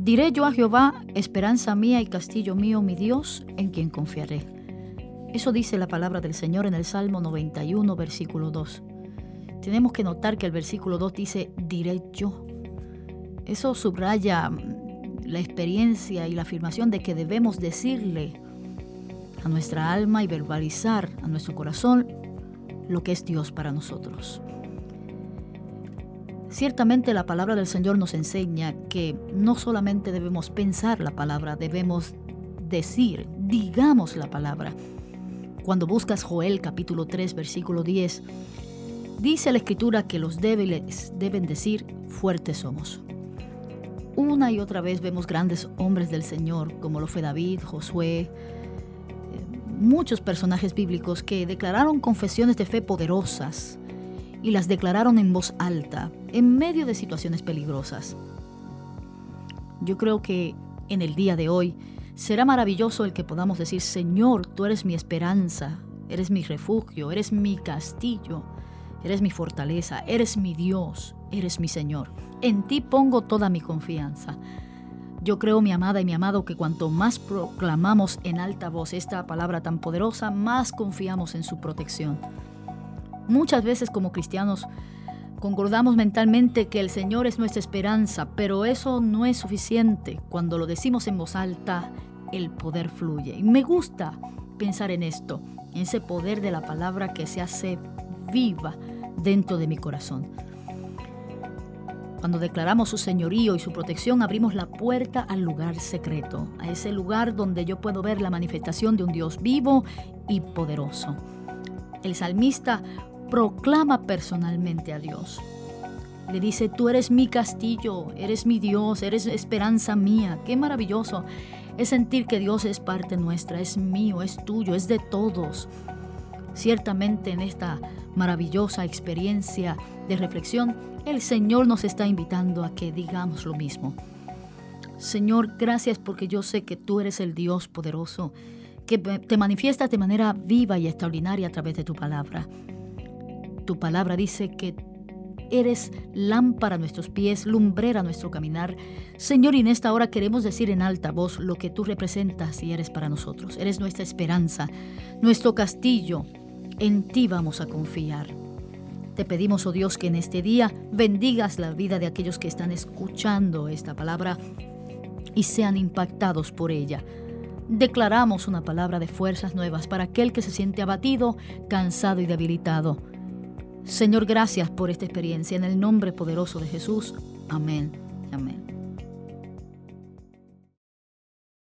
Diré yo a Jehová, esperanza mía y castillo mío, mi Dios, en quien confiaré. Eso dice la palabra del Señor en el Salmo 91, versículo 2. Tenemos que notar que el versículo 2 dice, diré yo. Eso subraya mm, la experiencia y la afirmación de que debemos decirle a nuestra alma y verbalizar a nuestro corazón lo que es Dios para nosotros. Ciertamente la palabra del Señor nos enseña que no solamente debemos pensar la palabra, debemos decir, digamos la palabra. Cuando buscas Joel capítulo 3 versículo 10, dice la escritura que los débiles deben decir, fuertes somos. Una y otra vez vemos grandes hombres del Señor, como lo fue David, Josué, eh, muchos personajes bíblicos que declararon confesiones de fe poderosas, y las declararon en voz alta, en medio de situaciones peligrosas. Yo creo que en el día de hoy será maravilloso el que podamos decir, Señor, tú eres mi esperanza, eres mi refugio, eres mi castillo, eres mi fortaleza, eres mi Dios, eres mi Señor. En ti pongo toda mi confianza. Yo creo, mi amada y mi amado, que cuanto más proclamamos en alta voz esta palabra tan poderosa, más confiamos en su protección. Muchas veces como cristianos concordamos mentalmente que el Señor es nuestra esperanza, pero eso no es suficiente. Cuando lo decimos en voz alta, el poder fluye. Y me gusta pensar en esto, en ese poder de la palabra que se hace viva dentro de mi corazón. Cuando declaramos su señorío y su protección, abrimos la puerta al lugar secreto, a ese lugar donde yo puedo ver la manifestación de un Dios vivo y poderoso. El salmista proclama personalmente a Dios. Le dice, tú eres mi castillo, eres mi Dios, eres esperanza mía. Qué maravilloso es sentir que Dios es parte nuestra, es mío, es tuyo, es de todos. Ciertamente en esta maravillosa experiencia de reflexión, el Señor nos está invitando a que digamos lo mismo. Señor, gracias porque yo sé que tú eres el Dios poderoso, que te manifiestas de manera viva y extraordinaria a través de tu palabra. Tu palabra dice que eres lámpara a nuestros pies, lumbrera a nuestro caminar. Señor, y en esta hora queremos decir en alta voz lo que tú representas y eres para nosotros. Eres nuestra esperanza, nuestro castillo. En ti vamos a confiar. Te pedimos, oh Dios, que en este día bendigas la vida de aquellos que están escuchando esta palabra y sean impactados por ella. Declaramos una palabra de fuerzas nuevas para aquel que se siente abatido, cansado y debilitado. Señor, gracias por esta experiencia. En el nombre poderoso de Jesús. Amén. Amén.